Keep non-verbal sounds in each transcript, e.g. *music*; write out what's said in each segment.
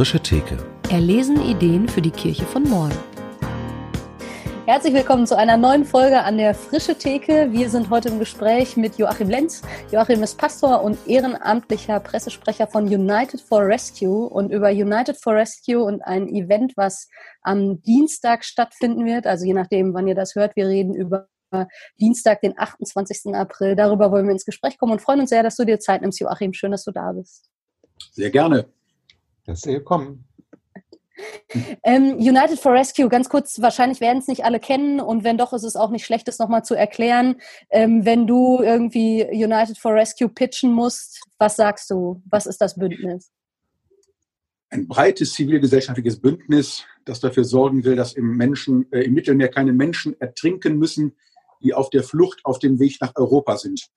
frische Theke. Erlesen Ideen für die Kirche von morgen. Herzlich willkommen zu einer neuen Folge an der Frische Theke. Wir sind heute im Gespräch mit Joachim Lenz. Joachim ist Pastor und ehrenamtlicher Pressesprecher von United for Rescue und über United for Rescue und ein Event, was am Dienstag stattfinden wird. Also je nachdem, wann ihr das hört, wir reden über Dienstag, den 28. April. Darüber wollen wir ins Gespräch kommen und freuen uns sehr, dass du dir Zeit nimmst, Joachim. Schön, dass du da bist. Sehr gerne. Herzlich willkommen. Ähm, United for Rescue, ganz kurz, wahrscheinlich werden es nicht alle kennen und wenn doch, ist es auch nicht schlecht, das nochmal zu erklären. Ähm, wenn du irgendwie United for Rescue pitchen musst, was sagst du? Was ist das Bündnis? Ein breites zivilgesellschaftliches Bündnis, das dafür sorgen will, dass im, Menschen, äh, im Mittelmeer keine Menschen ertrinken müssen, die auf der Flucht auf dem Weg nach Europa sind.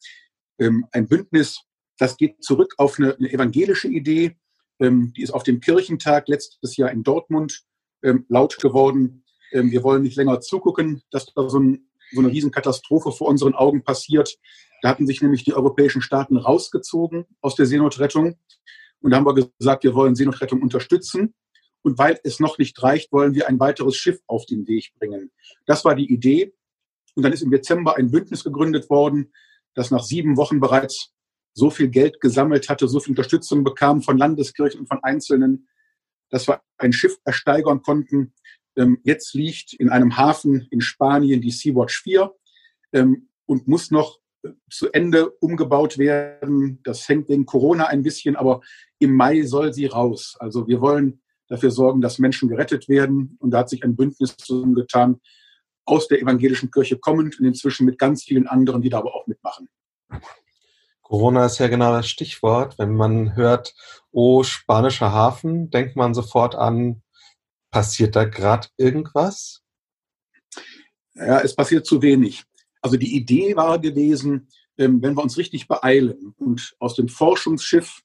Ähm, ein Bündnis, das geht zurück auf eine, eine evangelische Idee, die ist auf dem Kirchentag letztes Jahr in Dortmund ähm, laut geworden. Ähm, wir wollen nicht länger zugucken, dass da so, ein, so eine Riesenkatastrophe vor unseren Augen passiert. Da hatten sich nämlich die europäischen Staaten rausgezogen aus der Seenotrettung. Und da haben wir gesagt, wir wollen Seenotrettung unterstützen. Und weil es noch nicht reicht, wollen wir ein weiteres Schiff auf den Weg bringen. Das war die Idee. Und dann ist im Dezember ein Bündnis gegründet worden, das nach sieben Wochen bereits so viel Geld gesammelt hatte, so viel Unterstützung bekam von Landeskirchen und von Einzelnen, dass wir ein Schiff ersteigern konnten. Ähm, jetzt liegt in einem Hafen in Spanien die Sea-Watch 4 ähm, und muss noch äh, zu Ende umgebaut werden. Das hängt wegen Corona ein bisschen, aber im Mai soll sie raus. Also wir wollen dafür sorgen, dass Menschen gerettet werden. Und da hat sich ein Bündnis zusammengetan, aus der evangelischen Kirche kommend und inzwischen mit ganz vielen anderen, die da aber auch mitmachen. Corona ist ja genau das Stichwort. Wenn man hört, oh, spanischer Hafen, denkt man sofort an, passiert da gerade irgendwas? Ja, es passiert zu wenig. Also die Idee war gewesen, ähm, wenn wir uns richtig beeilen und aus dem Forschungsschiff,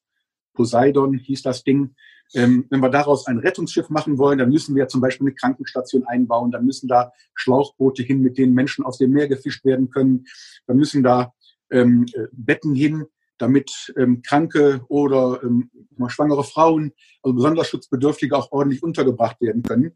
Poseidon hieß das Ding, ähm, wenn wir daraus ein Rettungsschiff machen wollen, dann müssen wir zum Beispiel eine Krankenstation einbauen, dann müssen da Schlauchboote hin, mit denen Menschen aus dem Meer gefischt werden können, dann müssen da ähm, äh, Betten hin, damit ähm, kranke oder ähm, schwangere Frauen, also besonders Schutzbedürftige, auch ordentlich untergebracht werden können.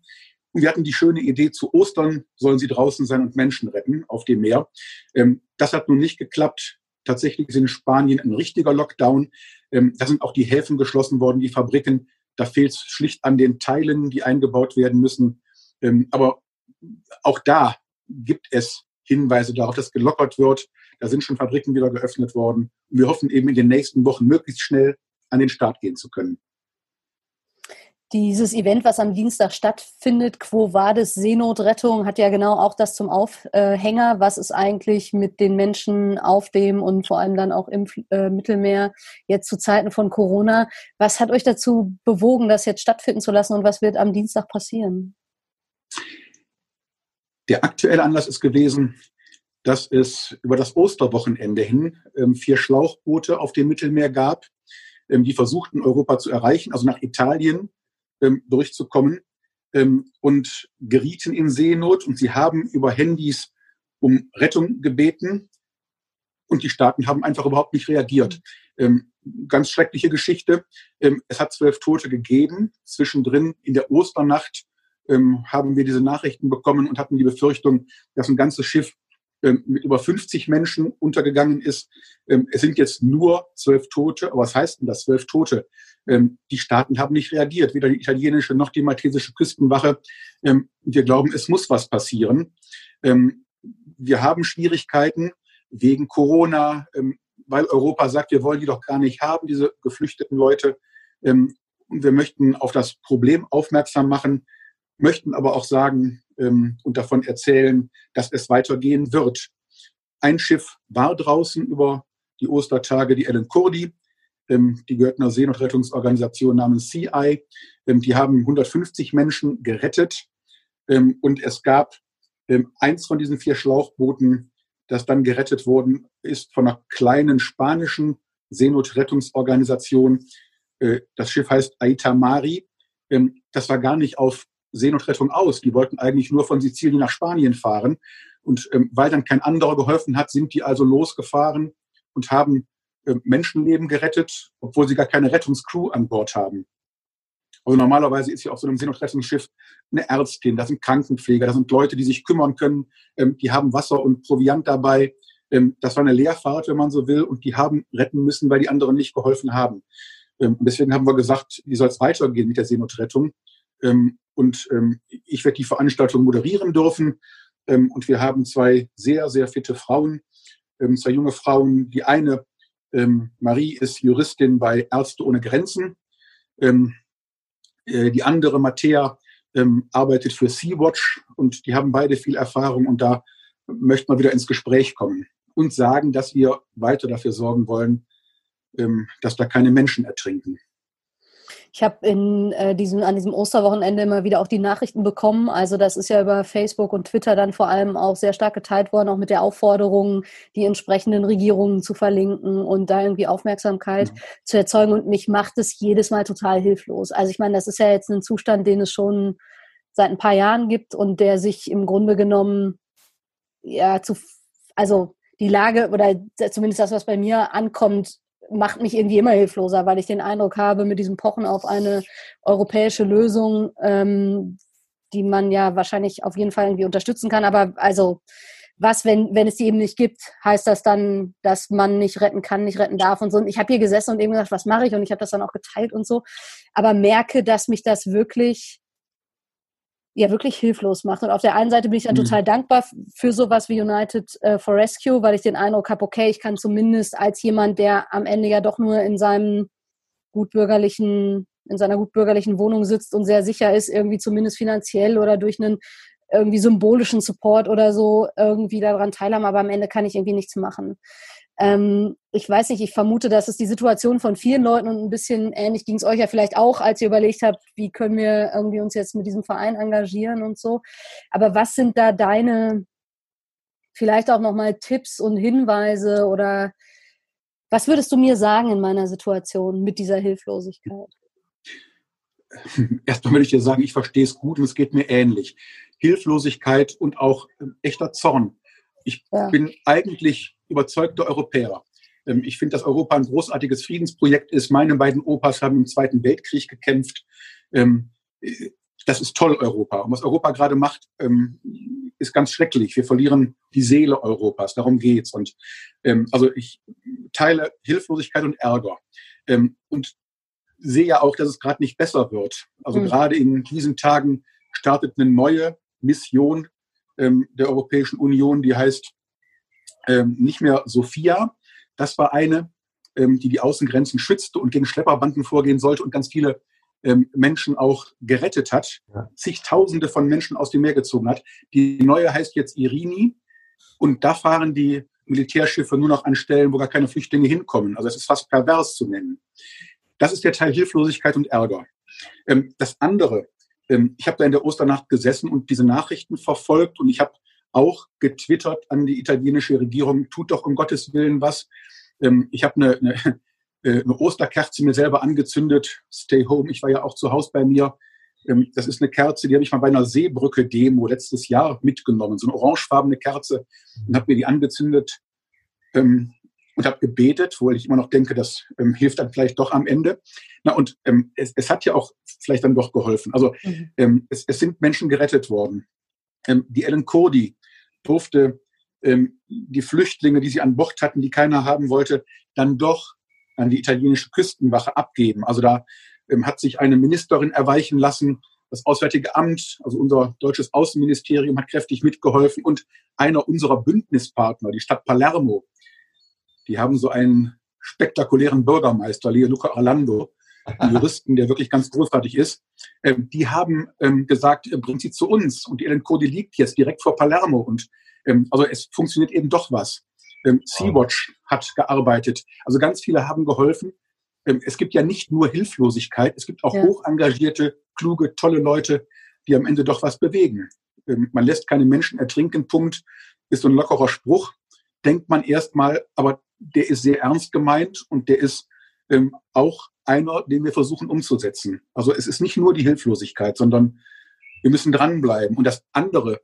Und wir hatten die schöne Idee, zu Ostern sollen sie draußen sein und Menschen retten auf dem Meer. Ähm, das hat nun nicht geklappt. Tatsächlich ist in Spanien ein richtiger Lockdown. Ähm, da sind auch die Häfen geschlossen worden, die Fabriken. Da fehlt es schlicht an den Teilen, die eingebaut werden müssen. Ähm, aber auch da gibt es Hinweise darauf, dass gelockert wird. Da sind schon Fabriken wieder geöffnet worden. Und wir hoffen eben in den nächsten Wochen möglichst schnell an den Start gehen zu können. Dieses Event, was am Dienstag stattfindet, Quo Vadis Seenotrettung, hat ja genau auch das zum Aufhänger. Was ist eigentlich mit den Menschen auf dem und vor allem dann auch im äh, Mittelmeer jetzt zu Zeiten von Corona? Was hat euch dazu bewogen, das jetzt stattfinden zu lassen und was wird am Dienstag passieren? Der aktuelle Anlass ist gewesen, dass es über das Osterwochenende hin ähm, vier Schlauchboote auf dem Mittelmeer gab, ähm, die versuchten, Europa zu erreichen, also nach Italien ähm, durchzukommen und gerieten in Seenot und sie haben über Handys um Rettung gebeten und die Staaten haben einfach überhaupt nicht reagiert. ganz schreckliche Geschichte. es hat zwölf Tote gegeben. Zwischendrin in der Osternacht haben wir diese Nachrichten bekommen und hatten die Befürchtung, dass ein ganzes Schiff mit über 50 Menschen untergegangen ist. Ähm, es sind jetzt nur zwölf Tote. Aber was heißt denn das, zwölf Tote? Ähm, die Staaten haben nicht reagiert, weder die italienische noch die maltesische Küstenwache. Wir glauben, es muss was passieren. Wir haben Schwierigkeiten wegen Corona, weil Europa sagt, wir wollen die doch gar nicht haben, diese geflüchteten Leute. Und wir möchten auf das Problem aufmerksam machen, möchten aber auch sagen, ähm, und davon erzählen, dass es weitergehen wird. Ein Schiff war draußen über die Ostertage, die Ellen Kurdi. Ähm, die gehört einer Seenotrettungsorganisation namens CI. Ähm, die haben 150 Menschen gerettet. Ähm, und es gab ähm, eins von diesen vier Schlauchbooten, das dann gerettet worden ist von einer kleinen spanischen Seenotrettungsorganisation. Äh, das Schiff heißt Aita Mari. Ähm, das war gar nicht auf Seenotrettung aus. Die wollten eigentlich nur von Sizilien nach Spanien fahren. Und ähm, weil dann kein anderer geholfen hat, sind die also losgefahren und haben äh, Menschenleben gerettet, obwohl sie gar keine Rettungscrew an Bord haben. Also normalerweise ist ja auf so einem Seenotrettungsschiff eine Ärztin, da sind Krankenpfleger, da sind Leute, die sich kümmern können, ähm, die haben Wasser und Proviant dabei. Ähm, das war eine Leerfahrt, wenn man so will, und die haben retten müssen, weil die anderen nicht geholfen haben. Ähm, deswegen haben wir gesagt, wie soll es weitergehen mit der Seenotrettung? Ähm, und ähm, ich werde die Veranstaltung moderieren dürfen. Ähm, und wir haben zwei sehr, sehr fitte Frauen, ähm, zwei junge Frauen. Die eine, ähm, Marie, ist Juristin bei Ärzte ohne Grenzen. Ähm, äh, die andere, Mattea, ähm, arbeitet für Sea-Watch und die haben beide viel Erfahrung und da möchte man wieder ins Gespräch kommen und sagen, dass wir weiter dafür sorgen wollen, ähm, dass da keine Menschen ertrinken. Ich habe in äh, diesem, an diesem Osterwochenende immer wieder auch die Nachrichten bekommen. Also das ist ja über Facebook und Twitter dann vor allem auch sehr stark geteilt worden, auch mit der Aufforderung, die entsprechenden Regierungen zu verlinken und da irgendwie Aufmerksamkeit mhm. zu erzeugen. Und mich macht es jedes Mal total hilflos. Also ich meine, das ist ja jetzt ein Zustand, den es schon seit ein paar Jahren gibt und der sich im Grunde genommen ja zu, also die Lage oder zumindest das, was bei mir ankommt, macht mich irgendwie immer hilfloser, weil ich den Eindruck habe, mit diesem Pochen auf eine europäische Lösung, ähm, die man ja wahrscheinlich auf jeden Fall irgendwie unterstützen kann. Aber also, was, wenn, wenn es die eben nicht gibt, heißt das dann, dass man nicht retten kann, nicht retten darf und so. Und ich habe hier gesessen und eben gesagt, was mache ich? Und ich habe das dann auch geteilt und so. Aber merke, dass mich das wirklich ja wirklich hilflos macht. Und auf der einen Seite bin ich dann mhm. total dankbar für sowas wie United äh, for Rescue, weil ich den Eindruck habe, okay, ich kann zumindest als jemand, der am Ende ja doch nur in seinem gutbürgerlichen, in seiner gutbürgerlichen Wohnung sitzt und sehr sicher ist, irgendwie zumindest finanziell oder durch einen irgendwie symbolischen Support oder so irgendwie daran teilhaben, aber am Ende kann ich irgendwie nichts machen. Ähm, ich weiß nicht, ich vermute, dass es die Situation von vielen Leuten und ein bisschen ähnlich ging es euch ja vielleicht auch, als ihr überlegt habt, wie können wir irgendwie uns jetzt mit diesem Verein engagieren und so. Aber was sind da deine vielleicht auch nochmal Tipps und Hinweise oder was würdest du mir sagen in meiner Situation mit dieser Hilflosigkeit? Erstmal würde ich dir sagen, ich verstehe es gut und es geht mir ähnlich. Hilflosigkeit und auch echter Zorn. Ich ja. bin eigentlich überzeugter Europäer. Ähm, ich finde, dass Europa ein großartiges Friedensprojekt ist. Meine beiden Opas haben im Zweiten Weltkrieg gekämpft. Ähm, das ist toll, Europa. Und was Europa gerade macht, ähm, ist ganz schrecklich. Wir verlieren die Seele Europas. Darum geht's. Und also ich teile Hilflosigkeit und Ärger. und sehe ja auch, dass es gerade nicht besser wird. Also mhm. gerade in diesen Tagen startet eine neue Mission der Europäischen Union, die heißt ähm, nicht mehr Sophia. Das war eine, ähm, die die Außengrenzen schützte und gegen Schlepperbanden vorgehen sollte und ganz viele ähm, Menschen auch gerettet hat, ja. zigtausende von Menschen aus dem Meer gezogen hat. Die neue heißt jetzt Irini und da fahren die Militärschiffe nur noch an Stellen, wo gar keine Flüchtlinge hinkommen. Also es ist fast pervers zu nennen. Das ist der Teil Hilflosigkeit und Ärger. Ähm, das andere, ähm, ich habe da in der Osternacht gesessen und diese Nachrichten verfolgt und ich habe auch getwittert an die italienische Regierung, tut doch um Gottes Willen was. Ähm, ich habe eine, eine, *laughs* äh, eine Osterkerze mir selber angezündet, Stay Home. Ich war ja auch zu Hause bei mir. Ähm, das ist eine Kerze, die habe ich mal bei einer Seebrücke-Demo letztes Jahr mitgenommen, so eine orangefarbene Kerze und habe mir die angezündet ähm, und habe gebetet, wo ich immer noch denke, das ähm, hilft dann vielleicht doch am Ende. Na und ähm, es, es, hat ja auch vielleicht dann doch geholfen. Also mhm. ähm, es, es, sind Menschen gerettet worden. Ähm, die Ellen Cody, durfte ähm, die Flüchtlinge, die sie an Bord hatten, die keiner haben wollte, dann doch an die italienische Küstenwache abgeben. Also da ähm, hat sich eine Ministerin erweichen lassen. Das Auswärtige Amt, also unser deutsches Außenministerium, hat kräftig mitgeholfen und einer unserer Bündnispartner, die Stadt Palermo, die haben so einen spektakulären Bürgermeister, Leo Luca Orlando, einen *laughs* Juristen, der wirklich ganz großartig ist, ähm, die haben ähm, gesagt, äh, bringt sie zu uns. Und die Ellen Cody liegt jetzt direkt vor Palermo. Und ähm, also es funktioniert eben doch was. Ähm, Sea-Watch hat gearbeitet. Also ganz viele haben geholfen. Ähm, es gibt ja nicht nur Hilflosigkeit, es gibt auch ja. hoch engagierte, kluge, tolle Leute, die am Ende doch was bewegen. Ähm, man lässt keine Menschen ertrinken, Punkt, ist so ein lockerer Spruch. Denkt man erstmal, aber der ist sehr ernst gemeint und der ist ähm, auch einer, den wir versuchen umzusetzen. Also es ist nicht nur die Hilflosigkeit, sondern wir müssen dranbleiben. Und das andere,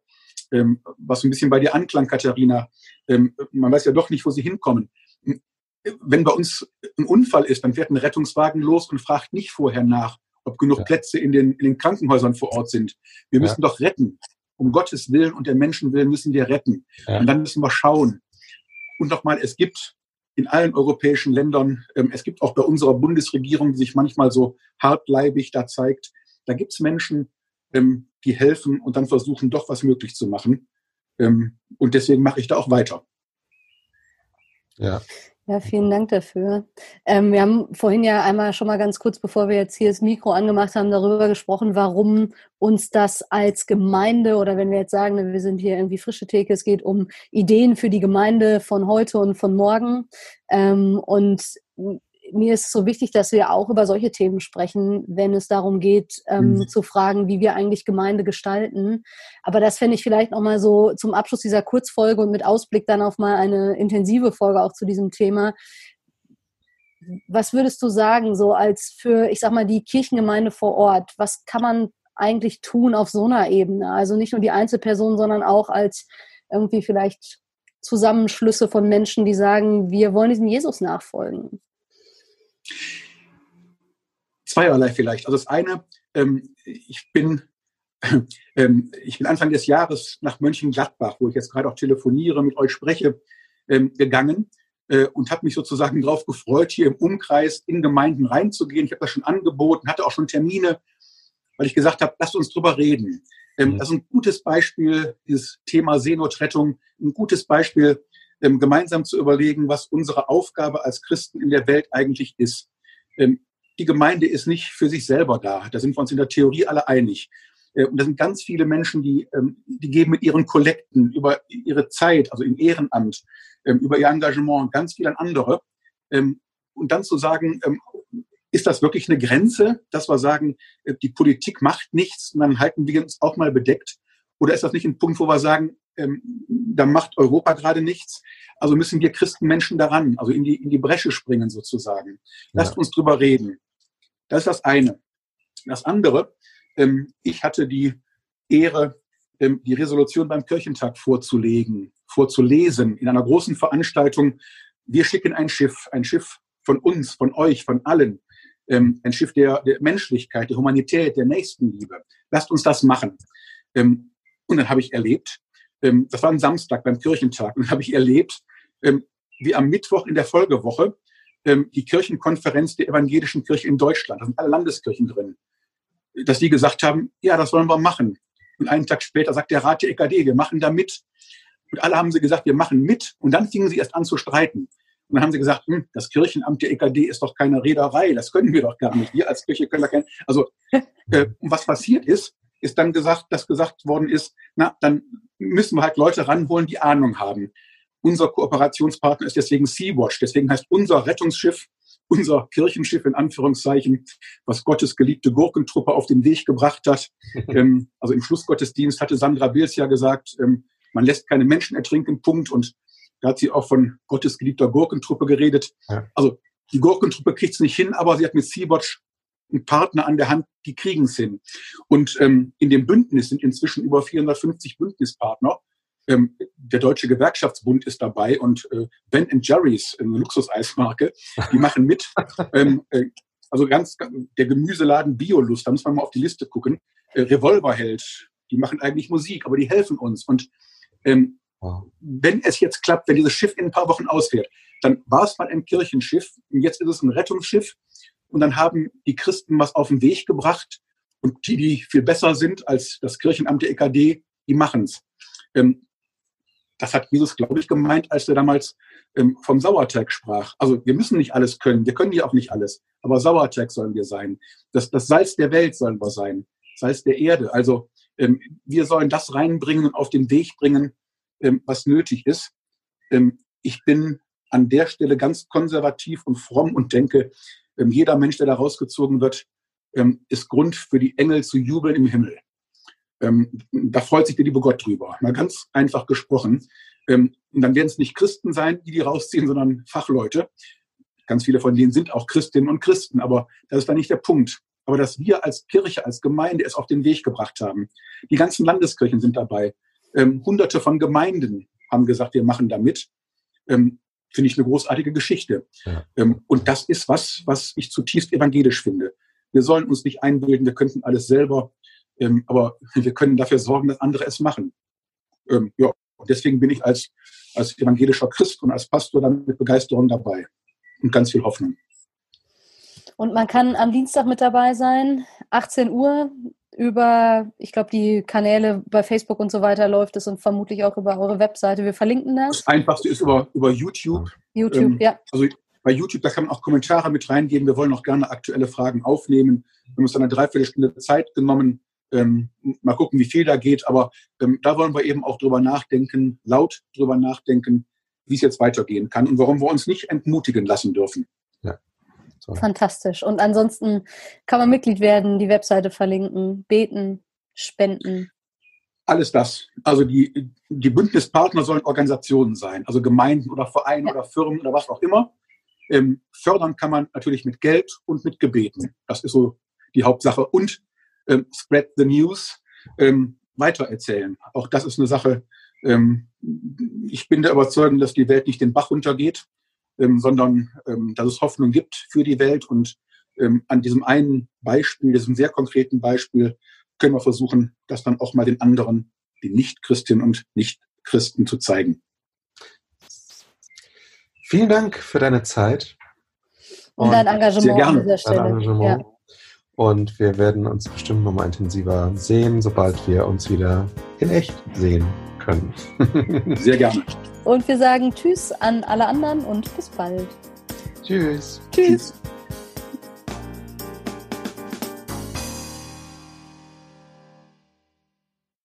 ähm, was ein bisschen bei dir anklang, Katharina, ähm, man weiß ja doch nicht, wo sie hinkommen. Wenn bei uns ein Unfall ist, dann fährt ein Rettungswagen los und fragt nicht vorher nach, ob genug ja. Plätze in den, in den Krankenhäusern vor Ort sind. Wir müssen ja. doch retten. Um Gottes Willen und der Menschen willen müssen wir retten. Ja. Und dann müssen wir schauen. Und nochmal, es gibt in allen europäischen Ländern, ähm, es gibt auch bei unserer Bundesregierung, die sich manchmal so hartleibig da zeigt, da gibt es Menschen, ähm, die helfen und dann versuchen, doch was möglich zu machen. Ähm, und deswegen mache ich da auch weiter. Ja. Ja, vielen Dank dafür. Ähm, wir haben vorhin ja einmal schon mal ganz kurz, bevor wir jetzt hier das Mikro angemacht haben, darüber gesprochen, warum uns das als Gemeinde oder wenn wir jetzt sagen, wir sind hier irgendwie frische Theke, es geht um Ideen für die Gemeinde von heute und von morgen. Ähm, und mir ist es so wichtig, dass wir auch über solche Themen sprechen, wenn es darum geht, ähm, mhm. zu fragen, wie wir eigentlich Gemeinde gestalten. Aber das fände ich vielleicht nochmal so zum Abschluss dieser Kurzfolge und mit Ausblick dann auf mal eine intensive Folge auch zu diesem Thema. Was würdest du sagen, so als für, ich sag mal, die Kirchengemeinde vor Ort? Was kann man eigentlich tun auf so einer Ebene? Also nicht nur die Einzelperson, sondern auch als irgendwie vielleicht Zusammenschlüsse von Menschen, die sagen, wir wollen diesem Jesus nachfolgen. Zweierlei vielleicht. Also das eine, ähm, ich bin *laughs* ähm, ich bin Anfang des Jahres nach Mönchengladbach, wo ich jetzt gerade auch telefoniere, mit euch spreche, ähm, gegangen äh, und habe mich sozusagen darauf gefreut, hier im Umkreis in Gemeinden reinzugehen. Ich habe das schon angeboten, hatte auch schon Termine, weil ich gesagt habe, lasst uns drüber reden. Ähm, mhm. Das ist ein gutes Beispiel, dieses Thema Seenotrettung, ein gutes Beispiel, ähm, gemeinsam zu überlegen, was unsere Aufgabe als Christen in der Welt eigentlich ist. Ähm, die Gemeinde ist nicht für sich selber da. Da sind wir uns in der Theorie alle einig. Äh, und da sind ganz viele Menschen, die, ähm, die geben mit ihren Kollekten über ihre Zeit, also im Ehrenamt, ähm, über ihr Engagement ganz viel an andere. Ähm, und dann zu sagen, ähm, ist das wirklich eine Grenze, dass wir sagen, äh, die Politik macht nichts und dann halten wir uns auch mal bedeckt? Oder ist das nicht ein Punkt, wo wir sagen, ähm, da macht Europa gerade nichts. Also müssen wir Christenmenschen daran, also in die, in die Bresche springen sozusagen. Lasst ja. uns drüber reden. Das ist das eine. Das andere, ähm, ich hatte die Ehre, ähm, die Resolution beim Kirchentag vorzulegen, vorzulesen in einer großen Veranstaltung. Wir schicken ein Schiff, ein Schiff von uns, von euch, von allen, ähm, ein Schiff der, der, Menschlichkeit, der Humanität, der Nächstenliebe. Lasst uns das machen. Ähm, und dann habe ich erlebt, ähm, das war ein Samstag beim Kirchentag, und habe ich erlebt, ähm, wie am Mittwoch in der Folgewoche ähm, die Kirchenkonferenz der evangelischen Kirche in Deutschland, da sind alle Landeskirchen drin, dass die gesagt haben, ja, das wollen wir machen. Und einen Tag später sagt der Rat der EKD, wir machen da mit. Und alle haben sie gesagt, wir machen mit. Und dann fingen sie erst an zu streiten. Und dann haben sie gesagt, hm, das Kirchenamt der EKD ist doch keine Reederei, das können wir doch gar nicht. Wir als Kirche können da kein. Also, äh, was passiert ist, ist dann gesagt, dass gesagt worden ist, na, dann müssen wir halt Leute ranholen, die Ahnung haben. Unser Kooperationspartner ist deswegen Sea-Watch. Deswegen heißt unser Rettungsschiff, unser Kirchenschiff in Anführungszeichen, was Gottes geliebte Gurkentruppe auf den Weg gebracht hat. *laughs* ähm, also im Schlussgottesdienst hatte Sandra Bills ja gesagt, ähm, man lässt keine Menschen ertrinken, Punkt. Und da hat sie auch von Gottes geliebter Gurkentruppe geredet. Ja. Also die Gurkentruppe kriegt es nicht hin, aber sie hat mit Sea-Watch einen Partner an der Hand, die kriegen es hin. Und ähm, in dem Bündnis sind inzwischen über 450 Bündnispartner. Ähm, der Deutsche Gewerkschaftsbund ist dabei und äh, Ben Jerry's, eine Luxuseismarke, die *laughs* machen mit. ähm, äh, also ganz, der Gemüseladen Biolust, da muss man mal auf die Liste gucken. Äh, Revolverheld, die machen eigentlich Musik, aber die helfen uns. Und ähm, wow. wenn es jetzt klappt, wenn dieses Schiff in ein paar Wochen ausfährt, dann war es mal ein Kirchenschiff und jetzt ist es ein Rettungsschiff und dann haben die Christen was auf den Weg gebracht. Und die, die viel besser sind als das Kirchenamt der EKD, die machen's. Ähm, das hat Jesus, glaube ich, gemeint, als er damals ähm, vom Sauerteig sprach. Also wir müssen nicht alles können, wir können ja auch nicht alles, aber Sauerteig sollen wir sein. Das, das Salz der Welt sollen wir sein, Salz der Erde. Also ähm, wir sollen das reinbringen und auf den Weg bringen, ähm, was nötig ist. Ähm, ich bin an der Stelle ganz konservativ und fromm und denke, jeder Mensch, der da rausgezogen wird, ähm, ist Grund für die Engel zu jubeln im Himmel. Ähm, da freut sich der liebe Gott drüber. Mal ganz einfach gesprochen. und dann werden es nicht Christen sein, die die rausziehen, sondern Fachleute. Ganz viele von denen sind auch Christinnen und Christen, aber das ist da nicht der Punkt. Aber dass wir als Kirche, als Gemeinde es auf den Weg gebracht haben. Die ganzen Landeskirchen sind dabei. Hunderte von Gemeinden haben gesagt, wir machen da mit finde ich eine großartige Geschichte. Ja. Ähm, und das ist was, was ich zutiefst evangelisch finde. Wir sollen uns nicht einbilden, wir könnten alles selber, ähm, aber wir können dafür sorgen, dass andere es machen. Ähm, ja, und deswegen bin ich als, als evangelischer Christ und als Pastor dann mit Begeisterung dabei und ganz viel Hoffnung. Und man kann am Dienstag mit dabei sein, 18 Uhr über, ich glaube, die Kanäle bei Facebook und so weiter läuft es und vermutlich auch über eure Webseite. Wir verlinken das. Das Einfachste ist über, über YouTube. YouTube, ähm, ja. Also bei YouTube, da kann man auch Kommentare mit reingeben. Wir wollen auch gerne aktuelle Fragen aufnehmen. Wir haben uns dann eine Dreiviertelstunde Zeit genommen. Ähm, mal gucken, wie viel da geht. Aber ähm, da wollen wir eben auch drüber nachdenken, laut drüber nachdenken, wie es jetzt weitergehen kann und warum wir uns nicht entmutigen lassen dürfen. Ja. So. Fantastisch. Und ansonsten kann man Mitglied werden, die Webseite verlinken, beten, spenden. Alles das. Also die, die Bündnispartner sollen Organisationen sein, also Gemeinden oder Vereine ja. oder Firmen oder was auch immer. Ähm, fördern kann man natürlich mit Geld und mit Gebeten. Das ist so die Hauptsache. Und ähm, spread the news, ähm, weitererzählen. Auch das ist eine Sache. Ähm, ich bin der Überzeugung, dass die Welt nicht den Bach runtergeht, ähm, sondern ähm, dass es Hoffnung gibt für die Welt. Und ähm, an diesem einen Beispiel, diesem sehr konkreten Beispiel, können wir versuchen, das dann auch mal den anderen, die Nicht-Christinnen und Nicht-Christen zu zeigen. Vielen Dank für deine Zeit. Und, und dein Engagement sehr gerne. an dieser Stelle. Dein Engagement. Ja. Und wir werden uns bestimmt nochmal intensiver sehen, sobald wir uns wieder in echt sehen können. *laughs* sehr gerne. Und wir sagen Tschüss an alle anderen und bis bald. Tschüss. Tschüss. Tschüss.